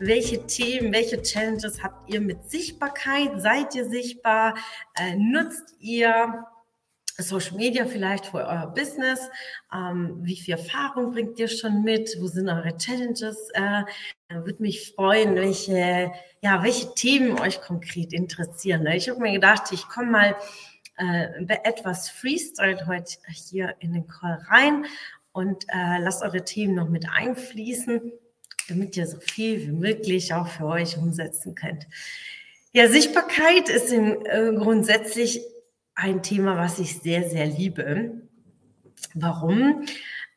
Welche Themen, welche Challenges habt ihr mit Sichtbarkeit? Seid ihr sichtbar? Äh, nutzt ihr Social Media vielleicht für euer Business? Ähm, wie viel Erfahrung bringt ihr schon mit? Wo sind eure Challenges? Äh, würde mich freuen, welche, ja, welche Themen euch konkret interessieren. Ich habe mir gedacht, ich komme mal äh, etwas Freestyle heute hier in den Call rein und äh, lasst eure Themen noch mit einfließen damit ihr so viel wie möglich auch für euch umsetzen könnt. Ja, Sichtbarkeit ist im, äh, grundsätzlich ein Thema, was ich sehr, sehr liebe. Warum?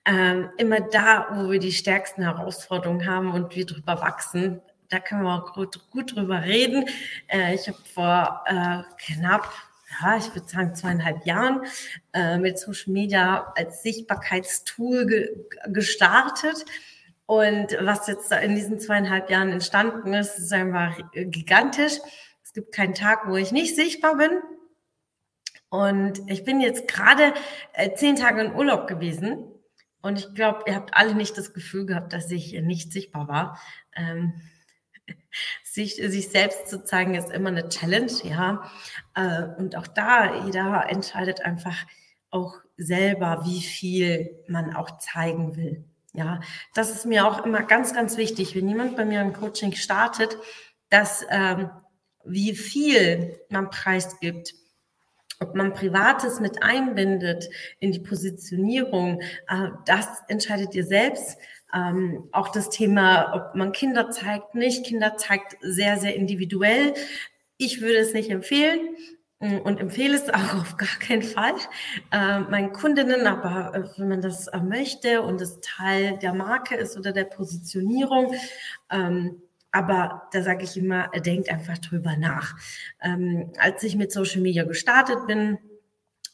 Ähm, immer da, wo wir die stärksten Herausforderungen haben und wir drüber wachsen, da können wir auch gut, gut drüber reden. Äh, ich habe vor äh, knapp, ja, ich würde sagen zweieinhalb Jahren äh, mit Social Media als Sichtbarkeitstool ge gestartet und was jetzt in diesen zweieinhalb Jahren entstanden ist, ist einfach gigantisch. Es gibt keinen Tag, wo ich nicht sichtbar bin. Und ich bin jetzt gerade äh, zehn Tage in Urlaub gewesen. Und ich glaube, ihr habt alle nicht das Gefühl gehabt, dass ich nicht sichtbar war. Ähm, sich, sich selbst zu zeigen, ist immer eine Challenge, ja. Äh, und auch da, jeder entscheidet einfach auch selber, wie viel man auch zeigen will. Ja, das ist mir auch immer ganz, ganz wichtig, wenn jemand bei mir im Coaching startet, dass ähm, wie viel man preisgibt, ob man Privates mit einbindet in die Positionierung, äh, das entscheidet ihr selbst. Ähm, auch das Thema, ob man Kinder zeigt, nicht. Kinder zeigt sehr, sehr individuell. Ich würde es nicht empfehlen. Mm, und empfehle es auch auf gar keinen Fall äh, meinen Kundinnen, aber äh, wenn man das äh, möchte und es Teil der Marke ist oder der Positionierung, ähm, aber da sage ich immer, denkt einfach drüber nach. Ähm, als ich mit Social Media gestartet bin,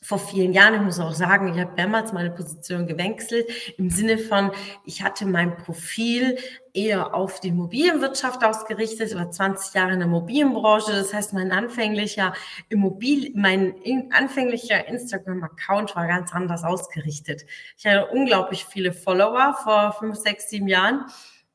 vor vielen Jahren, ich muss auch sagen, ich habe mehrmals meine Position gewechselt, im Sinne von, ich hatte mein Profil eher auf die Immobilienwirtschaft ausgerichtet, über 20 Jahre in der Immobilienbranche. Das heißt, mein anfänglicher Immobil, mein anfänglicher Instagram-Account war ganz anders ausgerichtet. Ich hatte unglaublich viele Follower vor fünf, sechs, sieben Jahren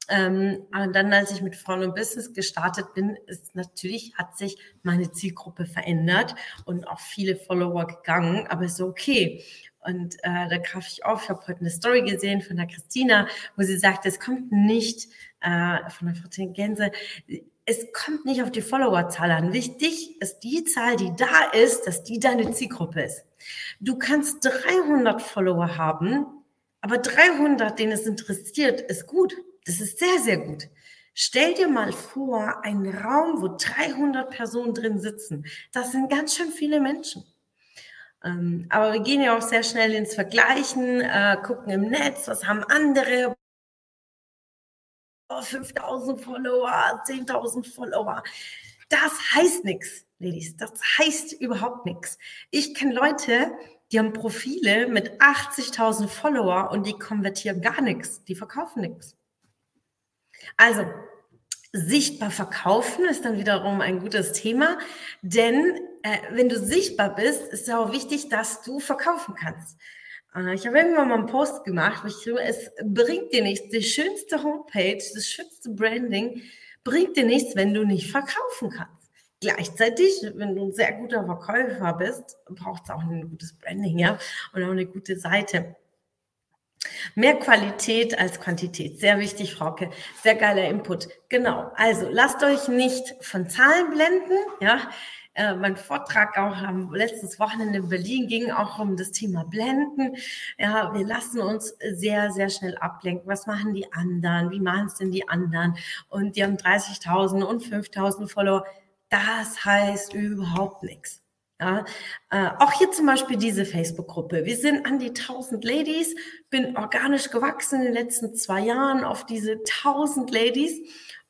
ähm, dann, als ich mit Frauen und Business gestartet bin, ist natürlich, hat sich meine Zielgruppe verändert und auch viele Follower gegangen, aber ist okay. Und äh, da greife ich auf. Ich habe heute eine Story gesehen von der Christina, wo sie sagt, es kommt nicht äh, von der Frau Gänse, es kommt nicht auf die Followerzahl an. Wichtig ist die Zahl, die da ist, dass die deine Zielgruppe ist. Du kannst 300 Follower haben, aber 300, denen es interessiert, ist gut. Das ist sehr, sehr gut. Stell dir mal vor, einen Raum, wo 300 Personen drin sitzen. Das sind ganz schön viele Menschen. Ähm, aber wir gehen ja auch sehr schnell ins Vergleichen, äh, gucken im Netz, was haben andere. Oh, 5000 Follower, 10.000 Follower. Das heißt nichts, Ladies. Das heißt überhaupt nichts. Ich kenne Leute, die haben Profile mit 80.000 Follower und die konvertieren gar nichts. Die verkaufen nichts. Also, sichtbar verkaufen ist dann wiederum ein gutes Thema, denn äh, wenn du sichtbar bist, ist es auch wichtig, dass du verkaufen kannst. Äh, ich habe irgendwann mal einen Post gemacht, wo ich so, es bringt dir nichts, die schönste Homepage, das schönste Branding bringt dir nichts, wenn du nicht verkaufen kannst. Gleichzeitig, wenn du ein sehr guter Verkäufer bist, braucht es auch ein gutes Branding, ja, und auch eine gute Seite. Mehr Qualität als Quantität. Sehr wichtig, Frauke. Sehr geiler Input. Genau. Also lasst euch nicht von Zahlen blenden. Ja, äh, mein Vortrag auch am letztes Wochenende in Berlin ging auch um das Thema Blenden. Ja, wir lassen uns sehr, sehr schnell ablenken. Was machen die anderen? Wie machen es denn die anderen? Und die haben 30.000 und 5.000 Follower. Das heißt überhaupt nichts. Ja, äh, auch hier zum Beispiel diese Facebook-Gruppe. Wir sind an die 1000 Ladies, bin organisch gewachsen in den letzten zwei Jahren auf diese 1000 Ladies.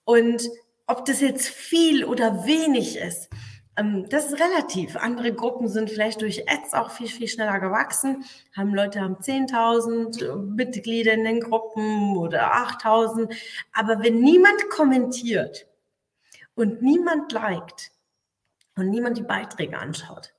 Und ob das jetzt viel oder wenig ist, Ähm, das ist relativ. Andere Gruppen sind vielleicht durch Ads auch viel, viel schneller gewachsen. Haben Leute haben 10.000 Mitglieder in den Gruppen oder 8.000. Aber wenn niemand kommentiert und niemand liked und niemand die Beiträge anschaut,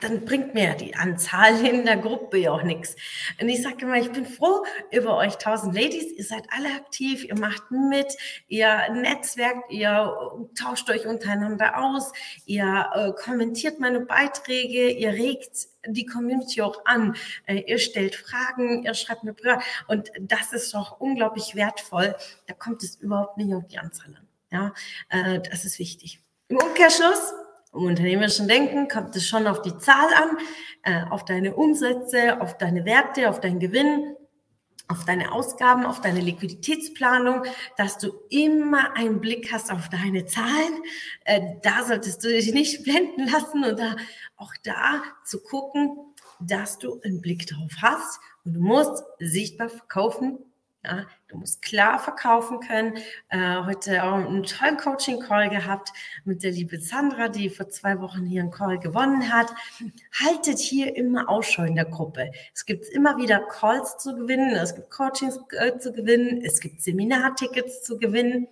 dann bringt mir die Anzahl in der Gruppe ja auch nichts. Und ich sage immer, ich bin froh über euch tausend Ladies. Ihr seid alle aktiv, ihr macht mit, ihr netzwerkt, ihr tauscht euch untereinander aus, ihr äh, kommentiert meine Beiträge, ihr regt die Community auch an. Äh, ihr stellt Fragen, ihr schreibt mir Briefe. Und das ist doch unglaublich wertvoll. Da kommt es überhaupt nicht auf die Anzahl an. Ja, äh, das ist wichtig. Im Umkehrschluss, im unternehmerischen Denken kommt es schon auf die Zahl an, äh, auf deine Umsätze, auf deine Werte, auf deinen Gewinn, auf deine Ausgaben, auf deine Liquiditätsplanung, dass du immer einen Blick hast auf deine Zahlen. Äh, da solltest du dich nicht blenden lassen und auch da zu gucken, dass du einen Blick drauf hast. Und du musst sichtbar verkaufen, ja, du musst klar verkaufen können. Äh, heute auch einen tollen Coaching-Call gehabt mit der liebe Sandra, die vor zwei Wochen hier einen Call gewonnen hat. Haltet hier immer Ausschau in der Gruppe. Es gibt immer wieder Calls zu gewinnen, es gibt Coachings äh, zu gewinnen, es gibt Seminartickets zu gewinnen.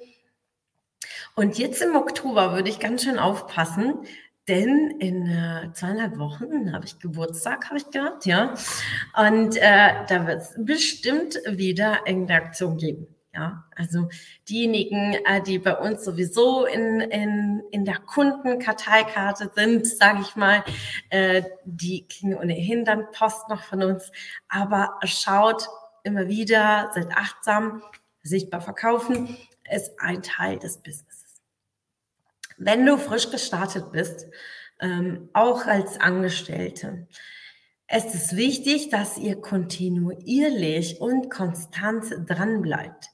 Und jetzt im Oktober würde ich ganz schön aufpassen, denn in äh, zweieinhalb Wochen habe ich Geburtstag, habe ich gehabt, ja. Und äh, da wird es bestimmt wieder irgendeine Aktion geben. Ja, also diejenigen, äh, die bei uns sowieso in, in, in der Kundenkarteikarte sind, sage ich mal, äh, die kriegen ohnehin dann Post noch von uns. Aber schaut immer wieder, seid achtsam, sichtbar verkaufen ist ein Teil des Business wenn du frisch gestartet bist, ähm, auch als Angestellte. Es ist wichtig, dass ihr kontinuierlich und konstant dran bleibt.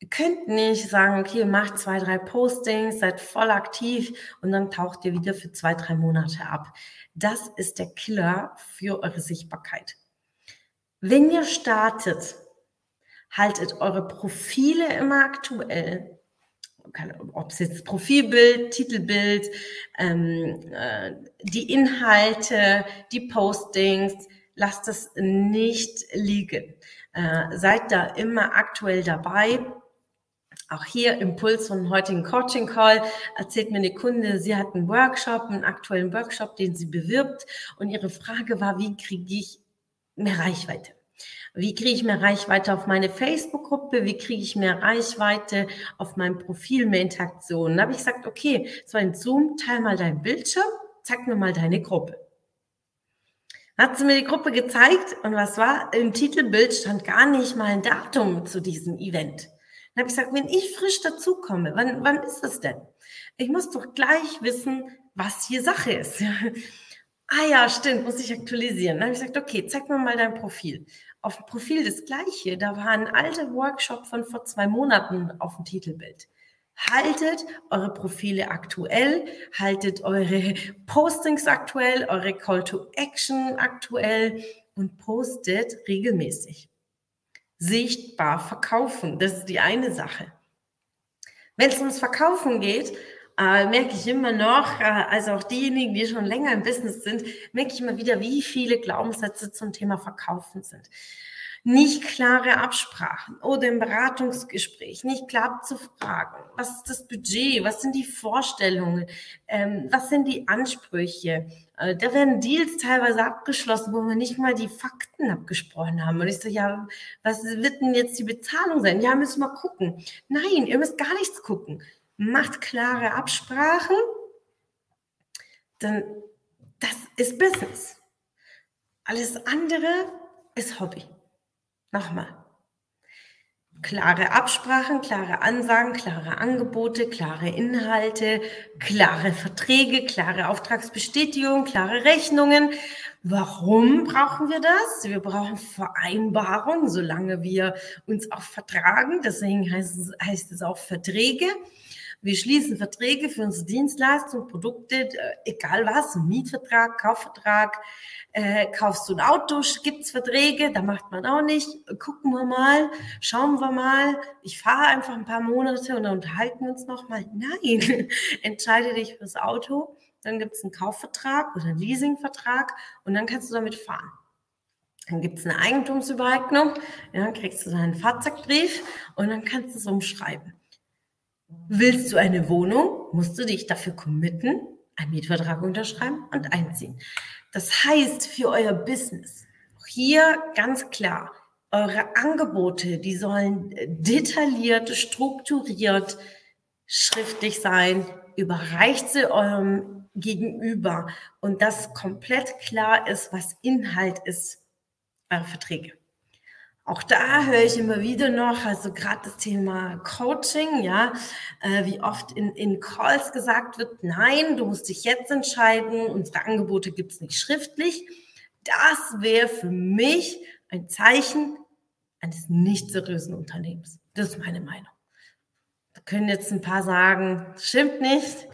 Ihr könnt nicht sagen, okay, macht zwei, drei Postings, seid voll aktiv und dann taucht ihr wieder für zwei, drei Monate ab. Das ist der Killer für eure Sichtbarkeit. Wenn ihr startet, haltet eure Profile immer aktuell ob es jetzt Profilbild, Titelbild, ähm, äh, die Inhalte, die Postings, lasst es nicht liegen. Äh, seid da immer aktuell dabei. Auch hier Impuls von heutigen Coaching Call erzählt mir eine Kunde, sie hat einen Workshop, einen aktuellen Workshop, den sie bewirbt und ihre Frage war, wie kriege ich mehr Reichweite? Wie kriege ich mehr Reichweite auf meine Facebook-Gruppe? Wie kriege ich mehr Reichweite auf meinem Profil, mehr Interaktionen? Da habe ich gesagt, okay, so ein Zoom, teil mal dein Bildschirm, zeig mir mal deine Gruppe. Hat sie mir die Gruppe gezeigt und was war? Im Titelbild stand gar nicht mal ein Datum zu diesem Event. Dann habe ich gesagt, wenn ich frisch dazukomme, wann, wann ist das denn? Ich muss doch gleich wissen, was hier Sache ist. ah ja, stimmt, muss ich aktualisieren. Dann habe ich gesagt, okay, zeig mir mal dein Profil auf dem Profil das gleiche. Da war ein alter Workshop von vor zwei Monaten auf dem Titelbild. Haltet eure Profile aktuell, haltet eure Postings aktuell, eure Call to Action aktuell und postet regelmäßig. Sichtbar verkaufen, das ist die eine Sache. Wenn es ums Verkaufen geht, äh, merke ich immer noch, äh, also auch diejenigen, die schon länger im Business sind, merke ich immer wieder, wie viele Glaubenssätze zum Thema Verkaufen sind. Nicht klare Absprachen oder im Beratungsgespräch nicht klar zu fragen, was ist das Budget, was sind die Vorstellungen, ähm, was sind die Ansprüche. Äh, da werden Deals teilweise abgeschlossen, wo wir nicht mal die Fakten abgesprochen haben. Und ich so, ja, was wird denn jetzt die Bezahlung sein? Ja, müssen wir gucken. Nein, ihr müsst gar nichts gucken macht klare Absprachen, dann das ist Business. Alles andere ist Hobby. Nochmal. Klare Absprachen, klare Ansagen, klare Angebote, klare Inhalte, klare Verträge, klare Auftragsbestätigung, klare Rechnungen. Warum brauchen wir das? Wir brauchen Vereinbarungen, solange wir uns auch vertragen. Deswegen heißt es, heißt es auch Verträge. Wir schließen Verträge für unsere Dienstleistungen, Produkte, äh, egal was, Mietvertrag, Kaufvertrag. Äh, kaufst du ein Auto, gibt's Verträge, da macht man auch nicht. Gucken wir mal, schauen wir mal. Ich fahre einfach ein paar Monate und dann unterhalten wir uns nochmal. Nein, entscheide dich fürs Auto dann gibt es einen Kaufvertrag oder einen Leasingvertrag und dann kannst du damit fahren. Dann gibt es eine Eigentumsübereignung, ja, dann kriegst du deinen Fahrzeugbrief und dann kannst du es umschreiben. Willst du eine Wohnung, musst du dich dafür committen, einen Mietvertrag unterschreiben und einziehen. Das heißt für euer Business, hier ganz klar, eure Angebote, die sollen detailliert, strukturiert, schriftlich sein, überreicht sie eurem Gegenüber und das komplett klar ist, was Inhalt ist eurer Verträge. Auch da höre ich immer wieder noch, also gerade das Thema Coaching, ja, äh, wie oft in, in Calls gesagt wird, nein, du musst dich jetzt entscheiden, unsere Angebote gibt es nicht schriftlich. Das wäre für mich ein Zeichen eines nicht seriösen Unternehmens. Das ist meine Meinung. Da können jetzt ein paar sagen, stimmt nicht,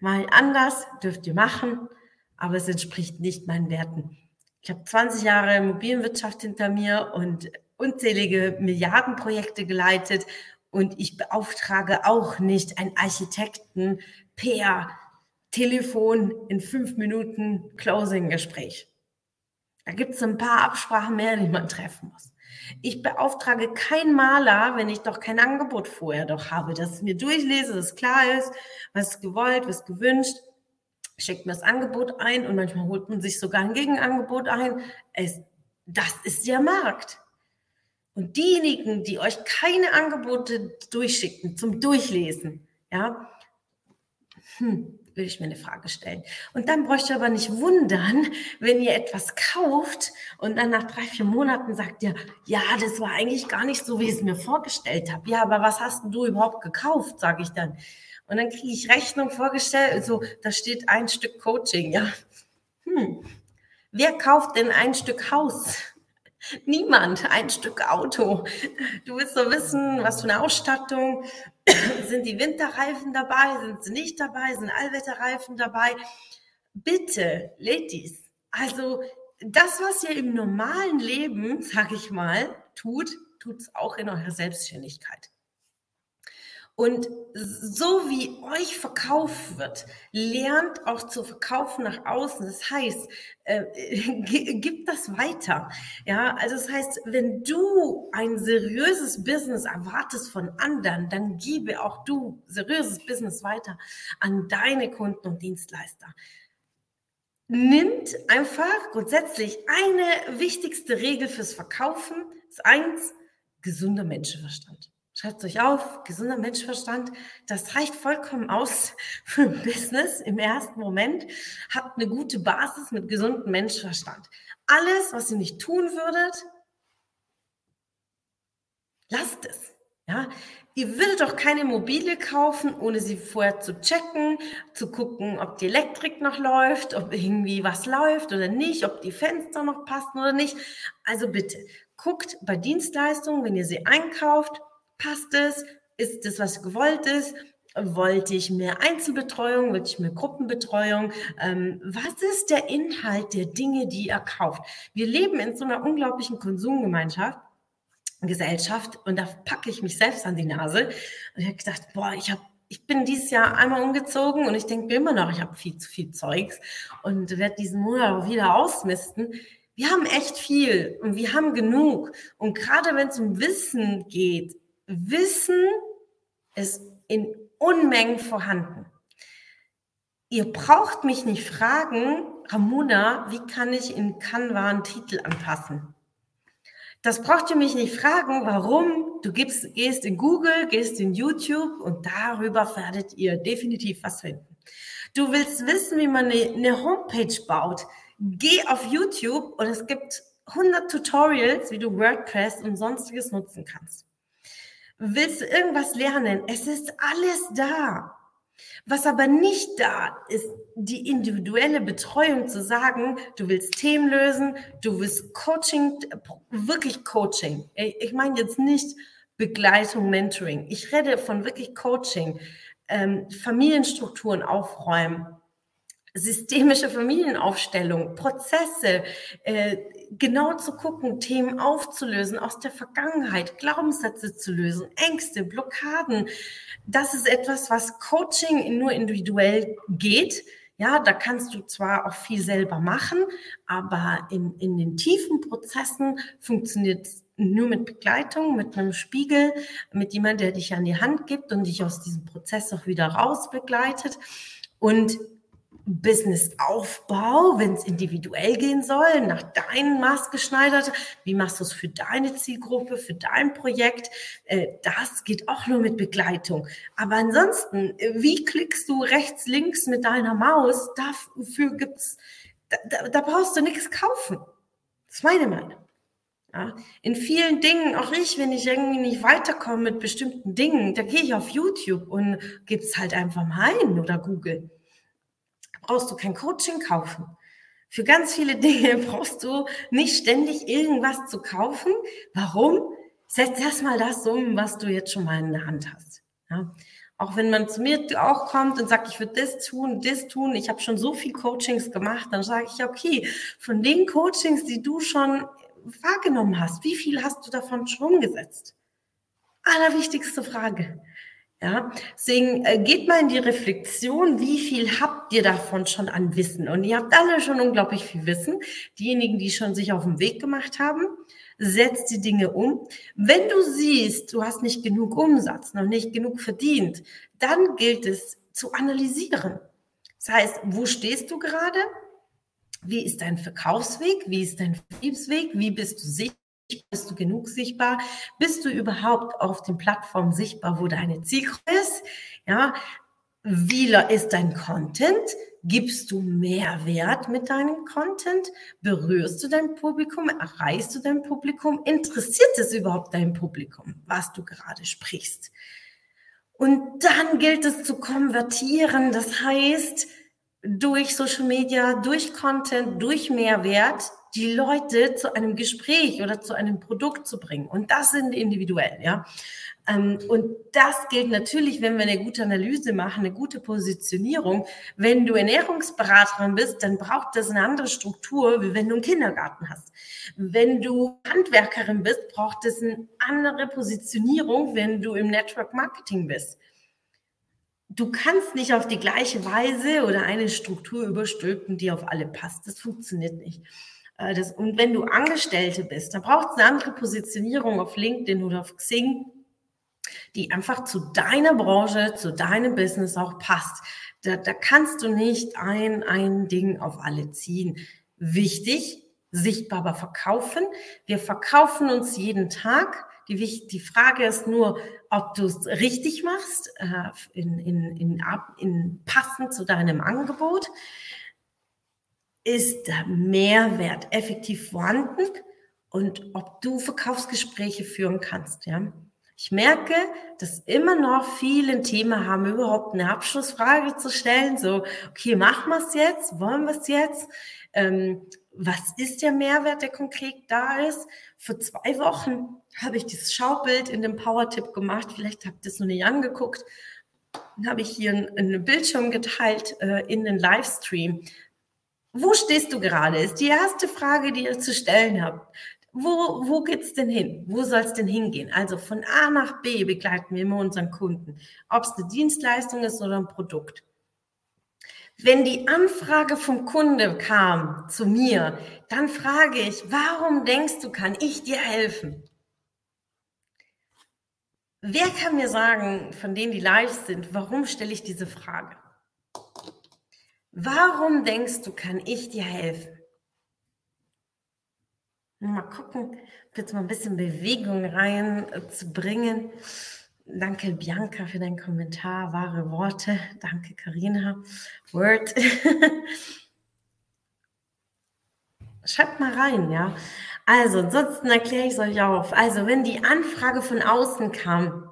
mal anders, dürft ihr machen, aber es entspricht nicht meinen Werten. Ich habe 20 Jahre Immobilienwirtschaft hinter mir und unzählige Milliardenprojekte geleitet und ich beauftrage auch nicht einen Architekten per Telefon in fünf Minuten Closing-Gespräch. Da gibt es ein paar Absprachen mehr, die man treffen muss. Ich beauftrage keinen Maler, wenn ich doch kein Angebot vorher doch habe, dass ich mir durchlese, dass klar ist, was ist gewollt, was gewünscht, schickt mir das Angebot ein und manchmal holt man sich sogar ein Gegenangebot ein. Es, das ist der Markt. Und diejenigen, die euch keine Angebote durchschicken zum Durchlesen, ja, hm, will ich mir eine Frage stellen. Und dann bräuchte aber nicht wundern, wenn ihr etwas kauft und dann nach drei, vier Monaten sagt ihr, ja, das war eigentlich gar nicht so, wie ich es mir vorgestellt habe. Ja, aber was hast du überhaupt gekauft, sage ich dann. Und dann kriege ich Rechnung vorgestellt, so, da steht ein Stück Coaching, ja. Hm. Wer kauft denn ein Stück Haus? Niemand, ein Stück Auto. Du willst so wissen, was für eine Ausstattung. Sind die Winterreifen dabei? Sind sie nicht dabei? Sind Allwetterreifen dabei? Bitte, Ladies, also das, was ihr im normalen Leben, sag ich mal, tut, tut es auch in eurer Selbstständigkeit. Und so wie euch verkauft wird, lernt auch zu verkaufen nach außen. Das heißt, äh, gib das weiter. Ja, also das heißt, wenn du ein seriöses Business erwartest von anderen, dann gebe auch du seriöses Business weiter an deine Kunden und Dienstleister. Nimmt einfach grundsätzlich eine wichtigste Regel fürs Verkaufen. Das ist eins, gesunder Menschenverstand. Schreibt euch auf, gesunder Menschverstand, das reicht vollkommen aus für ein Business im ersten Moment. Habt eine gute Basis mit gesundem Menschverstand. Alles, was ihr nicht tun würdet, lasst es. Ja, ihr würdet doch keine Immobilie kaufen, ohne sie vorher zu checken, zu gucken, ob die Elektrik noch läuft, ob irgendwie was läuft oder nicht, ob die Fenster noch passen oder nicht. Also bitte, guckt bei Dienstleistungen, wenn ihr sie einkauft, Passt es? Ist das, was gewollt ist? Wollte ich mehr Einzelbetreuung? Wollte ich mehr Gruppenbetreuung? Ähm, was ist der Inhalt der Dinge, die ihr kauft? Wir leben in so einer unglaublichen Konsumgemeinschaft. Gesellschaft und da packe ich mich selbst an die Nase. Und ich habe gedacht, boah, ich habe ich bin dieses Jahr einmal umgezogen und ich denke mir immer noch, ich habe viel zu viel Zeugs und werde diesen Monat auch wieder ausmisten. Wir haben echt viel und wir haben genug. Und gerade wenn es um Wissen geht, Wissen ist in Unmengen vorhanden. Ihr braucht mich nicht fragen, Ramona, wie kann ich in Canva einen Titel anpassen? Das braucht ihr mich nicht fragen, warum. Du gibst, gehst in Google, gehst in YouTube und darüber werdet ihr definitiv was finden. Du willst wissen, wie man eine, eine Homepage baut. Geh auf YouTube und es gibt 100 Tutorials, wie du WordPress und sonstiges nutzen kannst. Willst du irgendwas lernen? Es ist alles da. Was aber nicht da ist, die individuelle Betreuung zu sagen, du willst Themen lösen, du willst Coaching, wirklich Coaching. Ich meine jetzt nicht Begleitung, Mentoring. Ich rede von wirklich Coaching, ähm, Familienstrukturen aufräumen, systemische Familienaufstellung, Prozesse, äh, genau zu gucken, Themen aufzulösen aus der Vergangenheit, Glaubenssätze zu lösen, Ängste, Blockaden. Das ist etwas, was Coaching nur individuell geht. Ja, da kannst du zwar auch viel selber machen, aber in, in den tiefen Prozessen funktioniert es nur mit Begleitung, mit einem Spiegel, mit jemandem, der dich an die Hand gibt und dich aus diesem Prozess auch wieder raus begleitet. Und Businessaufbau, wenn es individuell gehen soll, nach deinen maßgeschneidert, wie machst du es für deine Zielgruppe, für dein Projekt, äh, das geht auch nur mit Begleitung. Aber ansonsten, wie klickst du rechts, links mit deiner Maus, dafür gibt's, da, da brauchst du nichts kaufen. Das ist meine Meinung. Ja, in vielen Dingen, auch ich, wenn ich irgendwie nicht weiterkomme mit bestimmten Dingen, da gehe ich auf YouTube und gebe es halt einfach mal ein oder Google brauchst du kein Coaching kaufen. Für ganz viele Dinge brauchst du nicht ständig irgendwas zu kaufen. Warum? Setz erstmal das um, was du jetzt schon mal in der Hand hast. Ja? Auch wenn man zu mir auch kommt und sagt, ich würde das tun, das tun, ich habe schon so viel Coachings gemacht, dann sage ich, okay, von den Coachings, die du schon wahrgenommen hast, wie viel hast du davon schon umgesetzt? Allerwichtigste Frage. Ja, deswegen äh, geht mal in die Reflexion, wie viel habt ihr davon schon an Wissen? Und ihr habt alle schon unglaublich viel Wissen. Diejenigen, die schon sich auf den Weg gemacht haben, setzt die Dinge um. Wenn du siehst, du hast nicht genug Umsatz, noch nicht genug verdient, dann gilt es zu analysieren. Das heißt, wo stehst du gerade? Wie ist dein Verkaufsweg? Wie ist dein Vertriebsweg? Wie bist du sicher? Bist du genug sichtbar? Bist du überhaupt auf den Plattformen sichtbar, wo deine Zielgruppe ist? Ja, wie ist dein Content? Gibst du Mehrwert mit deinem Content? Berührst du dein Publikum? Erreichst du dein Publikum? Interessiert es überhaupt dein Publikum, was du gerade sprichst? Und dann gilt es zu konvertieren. Das heißt, durch Social Media, durch Content, durch Mehrwert die Leute zu einem Gespräch oder zu einem Produkt zu bringen. Und das sind individuell, ja. Ähm, und das gilt natürlich, wenn wir eine gute Analyse machen, eine gute Positionierung. Wenn du Ernährungsberaterin bist, dann braucht das eine andere Struktur, wie wenn du einen Kindergarten hast. Wenn du Handwerkerin bist, braucht es eine andere Positionierung, wenn du im Network Marketing bist. Du kannst nicht auf die gleiche Weise oder eine Struktur überstülpen, die auf alle passt. Das funktioniert nicht. Äh, das, und wenn du Angestellte bist, dann braucht es eine andere Positionierung auf LinkedIn oder auf Xing, die einfach zu deiner Branche, zu deinem Business auch passt. Da, da kannst du nicht ein, ein Ding auf alle ziehen. Wichtig, sichtbarer verkaufen. Wir verkaufen uns jeden Tag. Die, die Frage ist nur, ob du es richtig machst, äh, in, in, in, in passend zu deinem Angebot ist der Mehrwert effektiv vorhanden und ob du Verkaufsgespräche führen kannst. Ja? Ich merke, dass immer noch viele ein Thema haben, überhaupt eine Abschlussfrage zu stellen. So, okay, machen wir es jetzt? Wollen wir es jetzt? Ähm, was ist der Mehrwert, der konkret da ist? Vor zwei Wochen habe ich dieses Schaubild in dem Power-Tipp gemacht. Vielleicht habt ihr es noch nicht angeguckt. Dann habe ich hier einen Bildschirm geteilt äh, in den Livestream. Wo stehst du gerade? Ist die erste Frage, die ihr zu stellen habt. Wo, wo geht's denn hin? Wo soll es denn hingehen? Also von A nach B begleiten wir immer unseren Kunden, ob es eine Dienstleistung ist oder ein Produkt. Wenn die Anfrage vom Kunde kam zu mir, dann frage ich, warum denkst du, kann ich dir helfen? Wer kann mir sagen, von denen, die live sind, warum stelle ich diese Frage? Warum denkst du, kann ich dir helfen? Mal gucken, jetzt mal ein bisschen Bewegung reinzubringen. Danke, Bianca, für deinen Kommentar. Wahre Worte. Danke, Karina. Word. Schreibt mal rein, ja. Also, ansonsten erkläre ich es euch auf. Also, wenn die Anfrage von außen kam,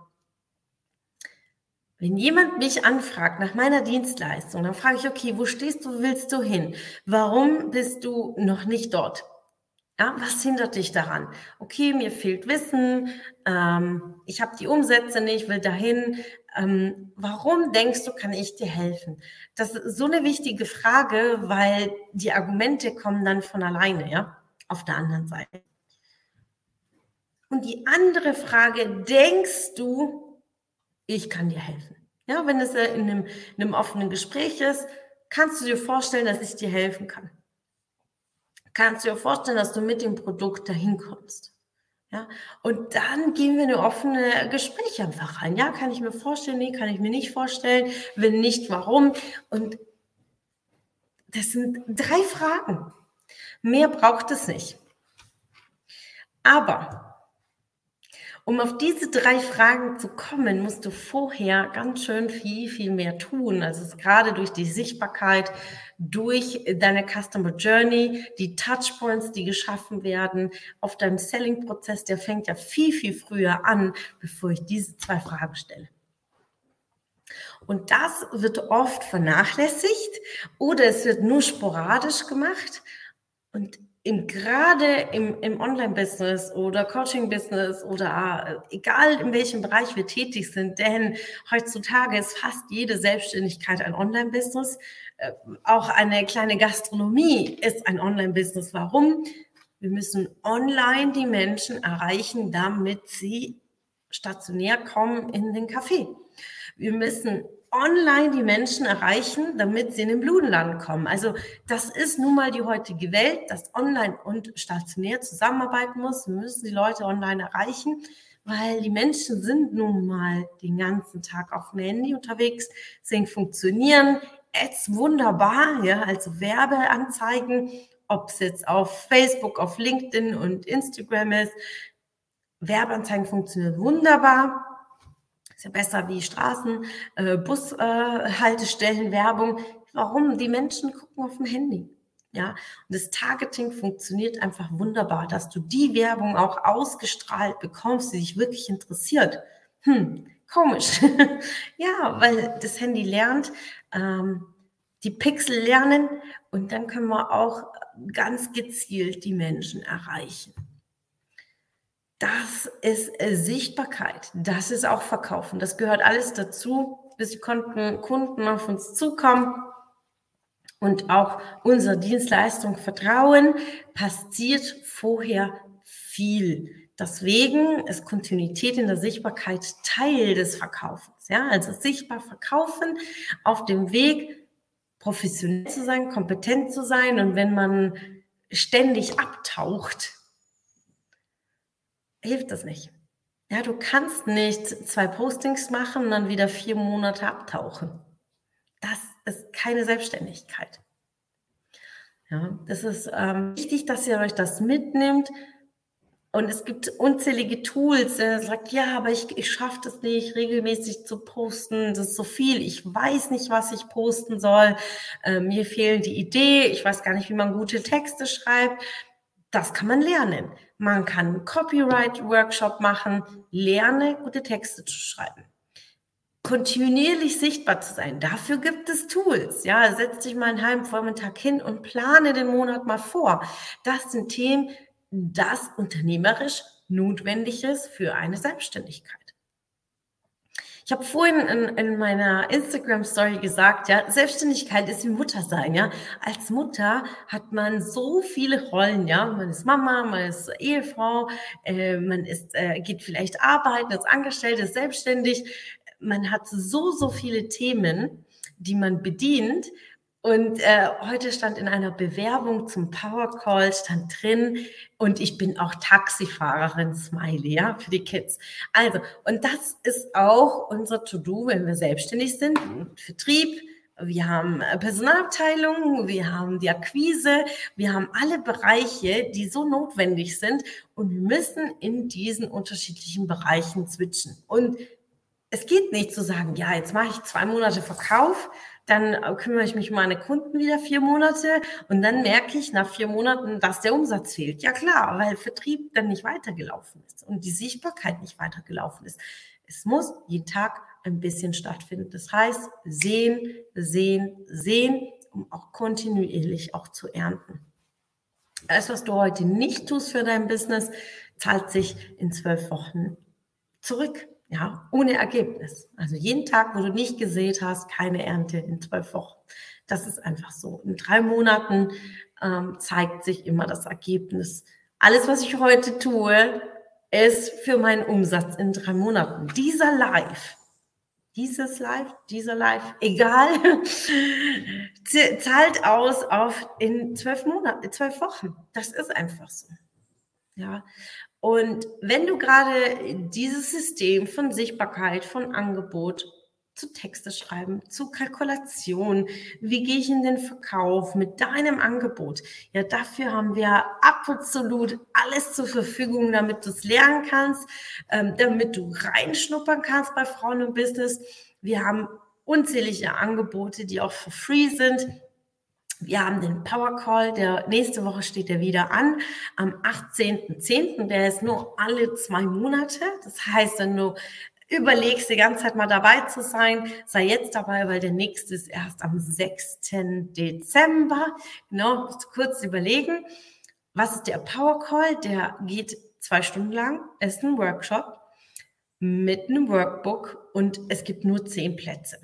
wenn jemand mich anfragt nach meiner Dienstleistung, dann frage ich, okay, wo stehst du, willst du hin? Warum bist du noch nicht dort? Ja, was hindert dich daran? Okay, mir fehlt Wissen, ähm, ich habe die Umsätze nicht, will dahin. Ähm, warum denkst du, kann ich dir helfen? Das ist so eine wichtige Frage, weil die Argumente kommen dann von alleine, ja, auf der anderen Seite. Und die andere Frage, denkst du, ich kann dir helfen. Ja, wenn es in einem, in einem offenen Gespräch ist, Kannst du dir vorstellen, dass ich dir helfen kann? Kannst du dir vorstellen, dass du mit dem Produkt dahin kommst? Ja, und dann gehen wir in eine offene Gespräch einfach rein. Ja, kann ich mir vorstellen? Nee, kann ich mir nicht vorstellen. Wenn nicht, warum? Und das sind drei Fragen. Mehr braucht es nicht. Aber um auf diese drei Fragen zu kommen, musst du vorher ganz schön viel, viel mehr tun. Also es ist gerade durch die Sichtbarkeit, durch deine Customer Journey, die Touchpoints, die geschaffen werden, auf deinem Selling-Prozess, der fängt ja viel, viel früher an, bevor ich diese zwei Fragen stelle. Und das wird oft vernachlässigt oder es wird nur sporadisch gemacht. Und im, gerade im, im Online-Business oder Coaching-Business oder äh, egal in welchem Bereich wir tätig sind, denn heutzutage ist fast jede Selbstständigkeit ein Online-Business. Äh, auch eine kleine Gastronomie ist ein Online-Business. Warum? Wir müssen online die Menschen erreichen, damit sie stationär kommen in den Café. Wir müssen online die Menschen erreichen, damit sie in den Blumenland kommen. Also das ist nun mal die heutige Welt, dass online und stationär zusammenarbeiten muss. Wir müssen die Leute online erreichen, weil die Menschen sind nun mal den ganzen Tag auf dem Handy unterwegs, sehen funktionieren. Ads wunderbar, ja, also Werbeanzeigen, ob es jetzt auf Facebook, auf LinkedIn und Instagram ist. Werbeanzeigen funktionieren wunderbar ist ja besser wie Straßen, äh, Bushaltestellen, äh, Werbung. Warum? Die Menschen gucken auf dem Handy. Ja, und das Targeting funktioniert einfach wunderbar, dass du die Werbung auch ausgestrahlt bekommst, die dich wirklich interessiert. Hm, komisch. ja, weil das Handy lernt, ähm, die Pixel lernen und dann können wir auch ganz gezielt die Menschen erreichen. Das ist äh, Sichtbarkeit. Das ist auch Verkaufen. Das gehört alles dazu, bis die Kunden auf uns zukommen und auch unsere Dienstleistung vertrauen, passiert vorher viel. Deswegen ist Kontinuität in der Sichtbarkeit Teil des Verkaufens. Ja, also sichtbar verkaufen auf dem Weg, professionell zu sein, kompetent zu sein. Und wenn man ständig abtaucht, hilft das nicht. Ja, du kannst nicht zwei Postings machen und dann wieder vier Monate abtauchen. Das ist keine Selbstständigkeit. Ja, das ist ähm, wichtig, dass ihr euch das mitnimmt. Und es gibt unzählige Tools. Er sagt, ja, aber ich, ich schaffe das nicht, regelmäßig zu posten. Das ist so viel. Ich weiß nicht, was ich posten soll. Äh, mir fehlen die Idee. Ich weiß gar nicht, wie man gute Texte schreibt. Das kann man lernen. Man kann Copyright-Workshop machen, lerne gute Texte zu schreiben. Kontinuierlich sichtbar zu sein. Dafür gibt es Tools. Ja, setz dich mal einen halben Vormittag hin und plane den Monat mal vor. Das sind Themen, das unternehmerisch notwendig ist für eine Selbstständigkeit. Ich habe vorhin in, in meiner Instagram-Story gesagt, ja, Selbstständigkeit ist wie Mutter sein, ja. Als Mutter hat man so viele Rollen, ja. Man ist Mama, man ist Ehefrau, äh, man ist, äh, geht vielleicht arbeiten, ist angestellt, ist selbstständig. Man hat so, so viele Themen, die man bedient. Und äh, heute stand in einer Bewerbung zum Power Call stand drin und ich bin auch Taxifahrerin, Smiley, ja, für die Kids. Also, und das ist auch unser To-Do, wenn wir selbstständig sind, Vertrieb. Wir haben äh, Personalabteilung, wir haben die Akquise, wir haben alle Bereiche, die so notwendig sind und wir müssen in diesen unterschiedlichen Bereichen switchen. Und es geht nicht zu sagen, ja, jetzt mache ich zwei Monate Verkauf dann kümmere ich mich um meine Kunden wieder vier Monate und dann merke ich nach vier Monaten, dass der Umsatz fehlt. Ja klar, weil Vertrieb dann nicht weitergelaufen ist und die Sichtbarkeit nicht weitergelaufen ist. Es muss jeden Tag ein bisschen stattfinden. Das heißt, sehen, sehen, sehen, um auch kontinuierlich auch zu ernten. Alles, was du heute nicht tust für dein Business, zahlt sich in zwölf Wochen zurück. Ja, ohne Ergebnis. Also jeden Tag, wo du nicht gesät hast, keine Ernte in zwölf Wochen. Das ist einfach so. In drei Monaten ähm, zeigt sich immer das Ergebnis. Alles, was ich heute tue, ist für meinen Umsatz in drei Monaten. Dieser Live, dieses Live, dieser Live, egal, zahlt aus auf in zwölf Monaten, zwölf Wochen. Das ist einfach so. Ja. Und wenn du gerade dieses System von Sichtbarkeit, von Angebot, zu Texte schreiben, zu Kalkulation, wie gehe ich in den Verkauf mit deinem Angebot. Ja, dafür haben wir absolut alles zur Verfügung, damit du es lernen kannst, ähm, damit du reinschnuppern kannst bei Frauen im Business. Wir haben unzählige Angebote, die auch for free sind. Wir haben den Power Call, der nächste Woche steht er wieder an, am 18.10. Der ist nur alle zwei Monate. Das heißt, wenn du überlegst, die ganze Zeit mal dabei zu sein, sei jetzt dabei, weil der nächste ist erst am 6. Dezember. Genau, kurz überlegen. Was ist der Power Call? Der geht zwei Stunden lang, ist ein Workshop mit einem Workbook und es gibt nur zehn Plätze.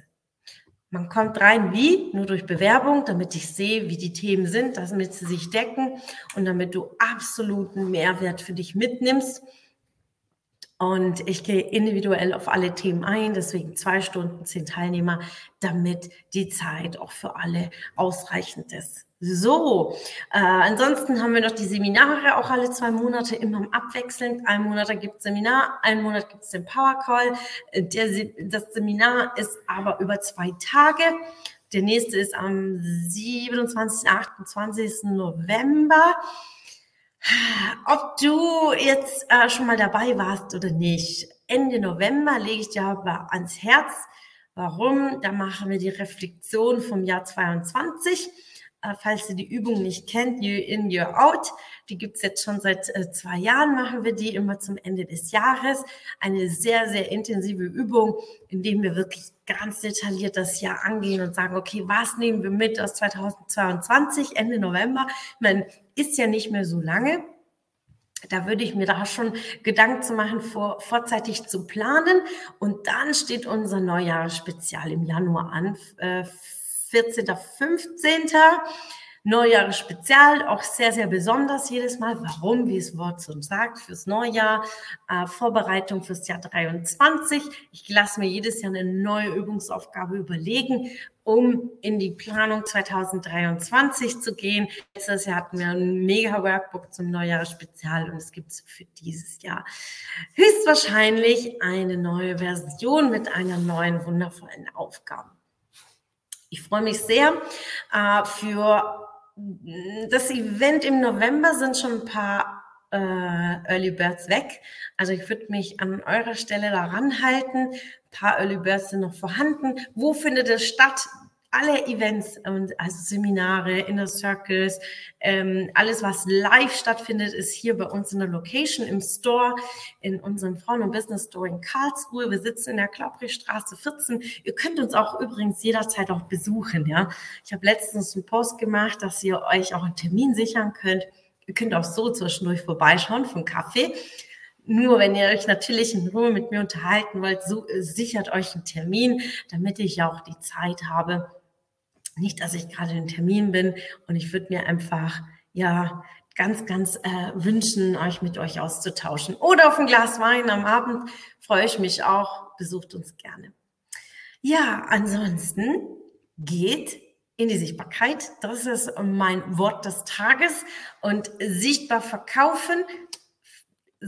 Man kommt rein wie? Nur durch Bewerbung, damit ich sehe, wie die Themen sind, damit sie sich decken und damit du absoluten Mehrwert für dich mitnimmst und ich gehe individuell auf alle Themen ein, deswegen zwei Stunden, zehn Teilnehmer, damit die Zeit auch für alle ausreichend ist. So, äh, ansonsten haben wir noch die Seminare, auch alle zwei Monate immer abwechselnd. Ein Monat gibt es Seminar, ein Monat gibt es den Power Call. Der, das Seminar ist aber über zwei Tage. Der nächste ist am 27. 28. November. Ob du jetzt äh, schon mal dabei warst oder nicht, Ende November lege ich dir aber ans Herz. Warum? Da machen wir die Reflexion vom Jahr 22 äh, falls ihr die Übung nicht kennt, You In, You Out, die gibt's jetzt schon seit äh, zwei Jahren, machen wir die immer zum Ende des Jahres. Eine sehr, sehr intensive Übung, in dem wir wirklich ganz detailliert das Jahr angehen und sagen, okay, was nehmen wir mit aus 2022, Ende November? Man ist ja nicht mehr so lange. Da würde ich mir da schon Gedanken zu machen, vor, vorzeitig zu planen. Und dann steht unser Neujahrsspezial im Januar an. Äh, 14., 15. Neujahres-Spezial, auch sehr, sehr besonders jedes Mal. Warum? Wie es Wort so sagt, fürs Neujahr, äh, Vorbereitung fürs Jahr 23. Ich lasse mir jedes Jahr eine neue Übungsaufgabe überlegen, um in die Planung 2023 zu gehen. Letztes Jahr hatten wir ein mega Workbook zum Neujahres-Spezial und es gibt für dieses Jahr höchstwahrscheinlich eine neue Version mit einer neuen wundervollen Aufgabe. Ich freue mich sehr. Äh, für das Event im November sind schon ein paar äh, Early Birds weg. Also ich würde mich an eurer Stelle daran halten. Ein paar Early Birds sind noch vorhanden. Wo findet es statt? Alle Events und also Seminare, Inner Circles, ähm, alles, was live stattfindet, ist hier bei uns in der Location im Store, in unserem Frauen- und Business Store in Karlsruhe. Wir sitzen in der Klaubrichstraße 14. Ihr könnt uns auch übrigens jederzeit auch besuchen. Ja, ich habe letztens einen Post gemacht, dass ihr euch auch einen Termin sichern könnt. Ihr könnt auch so zwischendurch vorbeischauen vom Kaffee. Nur wenn ihr euch natürlich in Ruhe mit mir unterhalten wollt, so, sichert euch einen Termin, damit ich auch die Zeit habe, nicht, dass ich gerade in Termin bin und ich würde mir einfach, ja, ganz, ganz äh, wünschen, euch mit euch auszutauschen. Oder auf ein Glas Wein am Abend freue ich mich auch. Besucht uns gerne. Ja, ansonsten geht in die Sichtbarkeit. Das ist mein Wort des Tages. Und sichtbar verkaufen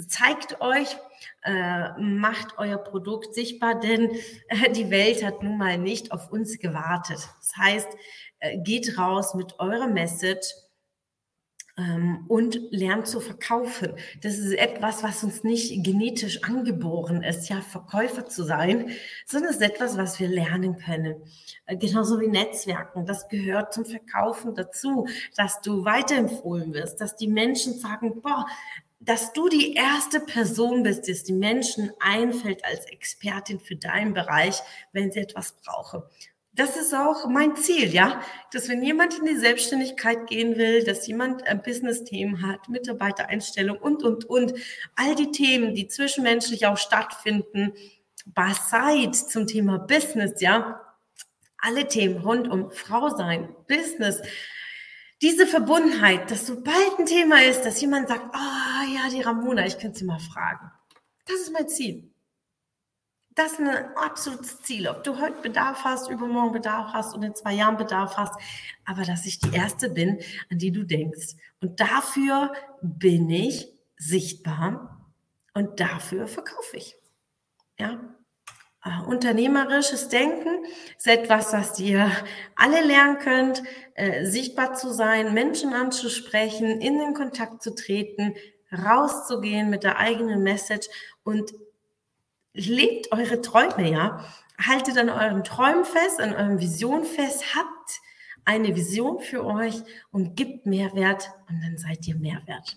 zeigt euch, äh, macht euer Produkt sichtbar, denn äh, die Welt hat nun mal nicht auf uns gewartet. Das heißt, äh, geht raus mit eurer Message ähm, und lernt zu verkaufen. Das ist etwas, was uns nicht genetisch angeboren ist, ja, Verkäufer zu sein, sondern es ist etwas, was wir lernen können. Genauso wie Netzwerken. Das gehört zum Verkaufen dazu, dass du weiterempfohlen wirst, dass die Menschen sagen, boah, dass du die erste Person bist, die es den Menschen einfällt als Expertin für deinen Bereich, wenn sie etwas brauchen. Das ist auch mein Ziel, ja, dass wenn jemand in die Selbstständigkeit gehen will, dass jemand ein Business-Themen hat, Mitarbeitereinstellung und, und, und, all die Themen, die zwischenmenschlich auch stattfinden, Baside zum Thema Business, ja, alle Themen rund um Frau sein, Business, diese Verbundenheit, dass sobald ein Thema ist, dass jemand sagt, oh, ja, die Ramona, ich könnte sie mal fragen. Das ist mein Ziel. das ist ein absolutes Ziel. Ob du heute Bedarf hast, übermorgen Bedarf hast und in zwei Jahren Bedarf hast, aber dass ich die Erste bin, an die du denkst. Und dafür bin ich sichtbar und dafür verkaufe ich. Ja. Uh, unternehmerisches Denken ist etwas, was ihr alle lernen könnt, äh, sichtbar zu sein, Menschen anzusprechen, in den Kontakt zu treten, rauszugehen mit der eigenen Message und lebt eure Träume, ja. Haltet an euren Träumen fest, an euren Vision fest, habt eine Vision für euch und gibt Mehrwert und dann seid ihr Mehrwert.